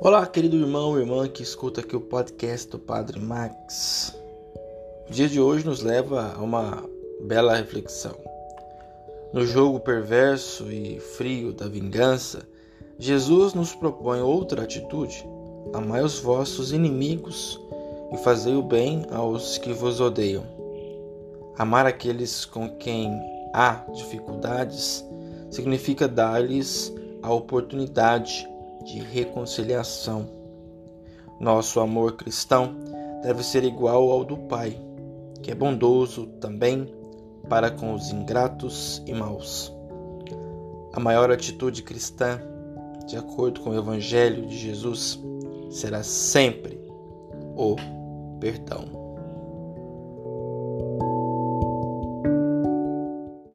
Olá, querido irmão e irmã que escuta aqui o podcast do Padre Max. O dia de hoje nos leva a uma bela reflexão. No jogo perverso e frio da vingança, Jesus nos propõe outra atitude: amai os vossos inimigos e fazei o bem aos que vos odeiam. Amar aqueles com quem há dificuldades significa dar-lhes a oportunidade de reconciliação. Nosso amor cristão deve ser igual ao do Pai, que é bondoso também para com os ingratos e maus. A maior atitude cristã, de acordo com o Evangelho de Jesus, será sempre o perdão.